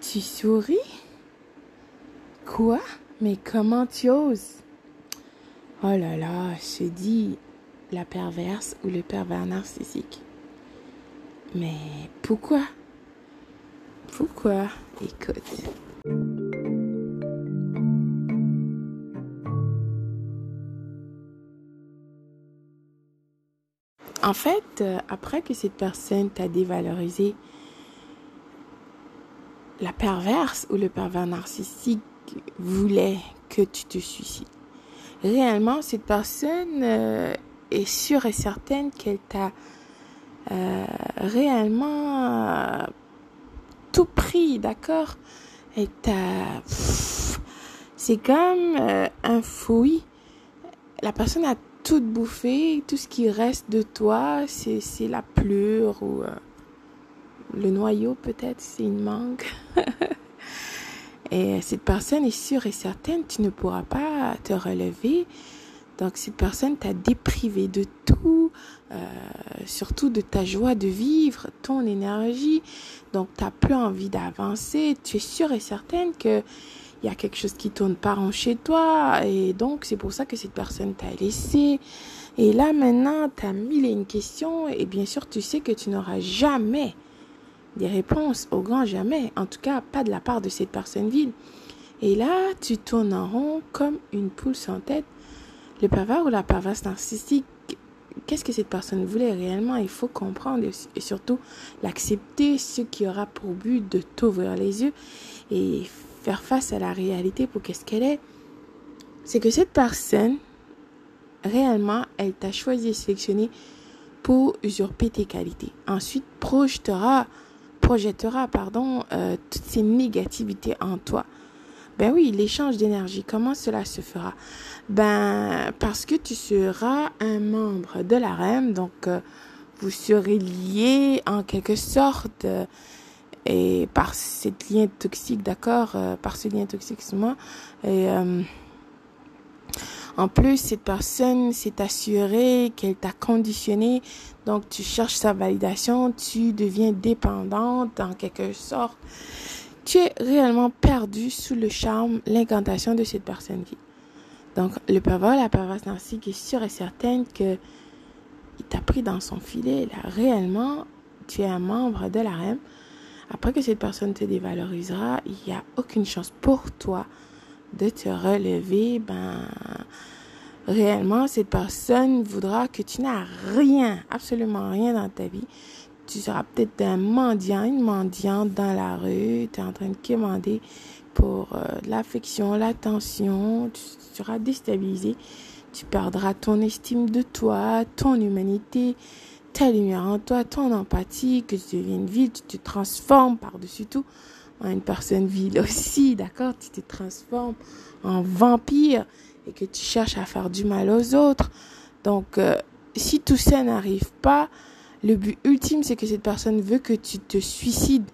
Tu souris? Quoi? Mais comment tu oses? Oh là là, je dis la perverse ou le pervers narcissique. Mais pourquoi? Pourquoi? Écoute. En fait, euh, après que cette personne t'a dévalorisé, la perverse ou le pervers narcissique voulait que tu te suicides. Réellement, cette personne euh, est sûre et certaine qu'elle t'a euh, réellement tout pris, d'accord? Et t'a... C'est comme un fouille. La personne a tout bouffé, tout ce qui reste de toi, c'est la pleure ou le noyau peut-être, c'est une mangue. et cette personne est sûre et certaine, tu ne pourras pas te relever. Donc cette personne t'a déprivé de tout, euh, surtout de ta joie de vivre, ton énergie. Donc tu n'as plus envie d'avancer. Tu es sûre et certaine que il y a quelque chose qui tourne pas en chez toi. Et donc c'est pour ça que cette personne t'a laissé. Et là maintenant, tu as mille et une questions. Et bien sûr, tu sais que tu n'auras jamais des réponses au grand jamais, en tout cas pas de la part de cette personne vide. Et là, tu tournes en rond comme une poule sans tête. Le pervers ou la perverse narcissique, qu'est-ce que cette personne voulait réellement? Il faut comprendre et surtout l'accepter, ce qui aura pour but de t'ouvrir les yeux et faire face à la réalité pour qu'est-ce qu'elle est. C'est que cette personne, réellement, elle t'a choisi et sélectionné pour usurper tes qualités. Ensuite, projetera projettera pardon, euh, toutes ces négativités en toi. Ben oui, l'échange d'énergie, comment cela se fera? Ben parce que tu seras un membre de la REM, donc euh, vous serez lié en quelque sorte euh, et par cette lien toxique, d'accord, par ce lien toxique, moi et en plus, cette personne s'est assurée qu'elle t'a conditionné. Donc, tu cherches sa validation, tu deviens dépendante en quelque sorte. Tu es réellement perdu sous le charme, l'incantation de cette personne qui. Donc, le pervers, la perverse narcissique est sûre et certaine que il t'a pris dans son filet. Là, réellement, tu es un membre de la REM. Après que cette personne te dévalorisera, il n'y a aucune chance pour toi de te relever, ben, réellement, cette personne voudra que tu n'as rien, absolument rien dans ta vie. Tu seras peut-être un mendiant, une mendiante dans la rue, tu es en train de quémander pour euh, l'affection, l'attention, tu, seras déstabilisé, tu perdras ton estime de toi, ton humanité, ta lumière en toi, ton empathie, que tu deviennes vide, tu te transformes par-dessus tout une personne vile aussi, d'accord Tu te transformes en vampire et que tu cherches à faire du mal aux autres. Donc, euh, si tout ça n'arrive pas, le but ultime, c'est que cette personne veut que tu te suicides.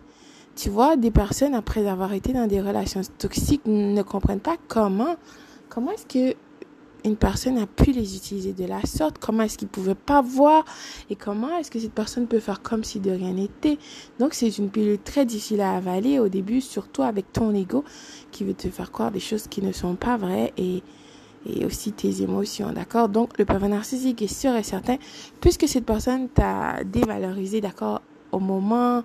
Tu vois, des personnes, après avoir été dans des relations toxiques, ne comprennent pas comment, comment est-ce que une personne a pu les utiliser de la sorte, comment est-ce qu'ils pouvaient pas voir? Et comment est-ce que cette personne peut faire comme si de rien n'était? Donc c'est une pilule très difficile à avaler au début, surtout avec ton ego qui veut te faire croire des choses qui ne sont pas vraies et et aussi tes émotions, d'accord? Donc le pervers narcissique est sûr et certain, puisque cette personne t'a dévalorisé, d'accord, au moment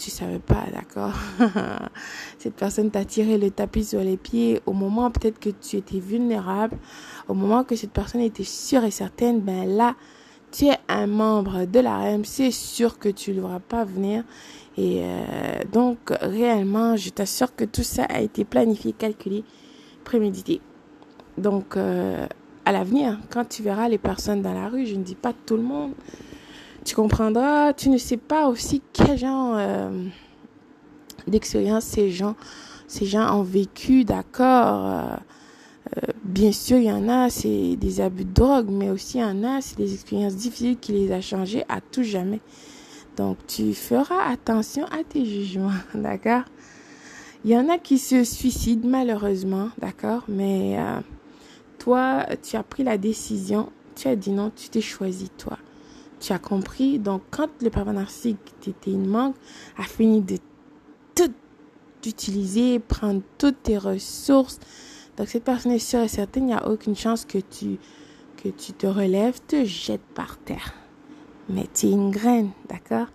tu savais pas, d'accord? Cette personne t'a tiré le tapis sur les pieds au moment peut-être que tu étais vulnérable, au moment que cette personne était sûre et certaine, ben là, tu es un membre de la REM, c'est sûr que tu ne l'auras pas venir. Et euh, donc, réellement, je t'assure que tout ça a été planifié, calculé, prémédité. Donc, euh, à l'avenir, quand tu verras les personnes dans la rue, je ne dis pas tout le monde, tu comprendras, tu ne sais pas aussi quel genre euh, d'expérience ces gens, ces gens ont vécu, d'accord. Euh, euh, bien sûr, il y en a, c'est des abus de drogue, mais aussi il y en a, c'est des expériences difficiles qui les a changés à tout jamais. Donc, tu feras attention à tes jugements, d'accord? Il y en a qui se suicident malheureusement, d'accord? Mais toi, tu as pris la décision, tu as dit non, tu t'es choisi toi tu as compris. Donc, quand le pervers narcissique, t'était une manque, a fini de tout t'utiliser, prendre toutes tes ressources. Donc cette personne est sûre et certaine, il n'y a aucune chance que tu, que tu te relèves, te jettes par terre. Mais tu es une graine, d'accord?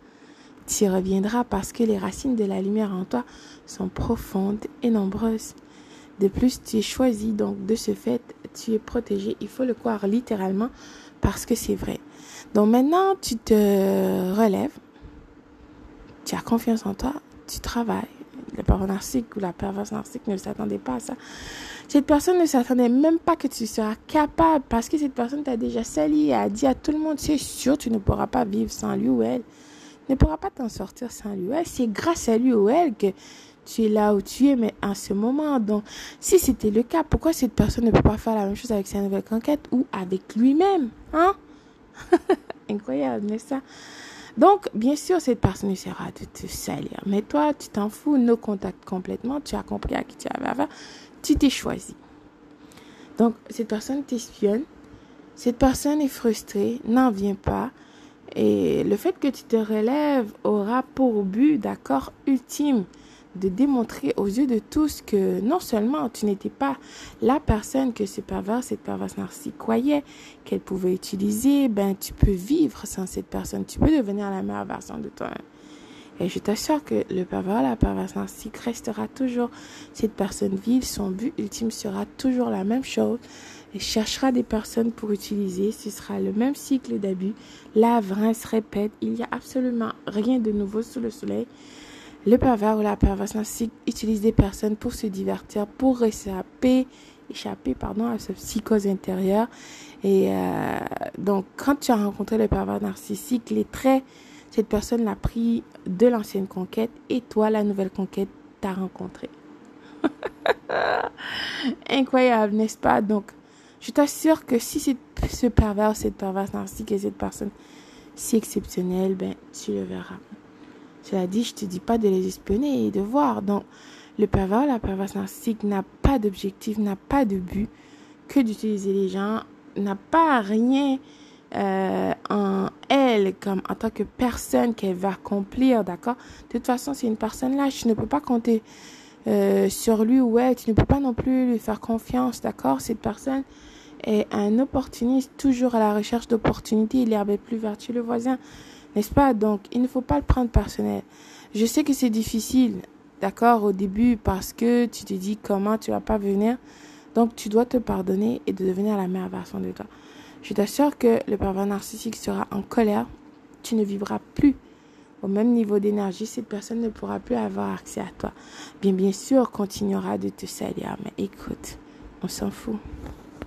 Tu y reviendras parce que les racines de la lumière en toi sont profondes et nombreuses. De plus, tu es choisi, donc de ce fait, tu es protégé. Il faut le croire littéralement parce que c'est vrai. Donc maintenant, tu te relèves, tu as confiance en toi, tu travailles. Le pervers narcissique ou la perverse narcissique ne s'attendait pas à ça. Cette personne ne s'attendait même pas que tu seras capable parce que cette personne t'a déjà sali et a dit à tout le monde, c'est sûr, tu ne pourras pas vivre sans lui ou elle. Ne pourra pas t'en sortir sans lui ou elle. C'est grâce à lui ou elle que tu es là où tu es, mais en ce moment. Donc, si c'était le cas, pourquoi cette personne ne peut pas faire la même chose avec sa nouvelle conquête ou avec lui-même, hein? Incroyable, n'est-ce pas? Donc, bien sûr, cette personne essaiera de te salir. Mais toi, tu t'en fous, nos contacts complètement. Tu as compris à qui tu avais affaire. Tu t'es choisi. Donc, cette personne t'espionne. Cette personne est frustrée, n'en vient pas. Et le fait que tu te relèves aura pour but, d'accord, ultime, de démontrer aux yeux de tous que non seulement tu n'étais pas la personne que ce pervers, cette perverse narcissique croyait qu'elle pouvait utiliser, ben tu peux vivre sans cette personne, tu peux devenir la meilleure version de toi. Et je t'assure que le pervers, la perverse narcissique restera toujours cette personne vile. Son but ultime sera toujours la même chose. Il cherchera des personnes pour utiliser. Ce sera le même cycle d'abus. La se répète. Il n'y a absolument rien de nouveau sous le soleil. Le pervers ou la perverse narcissique utilise des personnes pour se divertir, pour échapper, échapper pardon, à sa psychose intérieure. Et euh, donc, quand tu as rencontré le pervers narcissique, les traits, cette personne l'a pris de l'ancienne conquête et toi, la nouvelle conquête, t'as rencontré. Incroyable, n'est-ce pas? Donc, je t'assure que si ce pervers, cette perverse narcissique et cette personne si exceptionnelle, ben, tu le verras. Cela dit, je te dis pas de les espionner et de voir. Donc, le pervers, la perverse narcissique n'a pas d'objectif, n'a pas de but que d'utiliser les gens, n'a pas rien euh, en elle comme en tant que personne qu'elle va accomplir, d'accord? De toute façon, c'est une personne là, tu ne peux pas compter euh, sur lui ou elle, tu ne peux pas non plus lui faire confiance, d'accord? Cette personne est un opportuniste, toujours à la recherche d'opportunités, l'herbe est plus verte le voisin. N'est-ce pas? Donc, il ne faut pas le prendre personnel. Je sais que c'est difficile, d'accord, au début, parce que tu te dis comment tu vas pas venir. Donc, tu dois te pardonner et de devenir la meilleure version de toi. Je t'assure que le pervers narcissique sera en colère. Tu ne vivras plus au même niveau d'énergie. Cette personne ne pourra plus avoir accès à toi. Bien, bien sûr, continuera de te salir. Mais écoute, on s'en fout.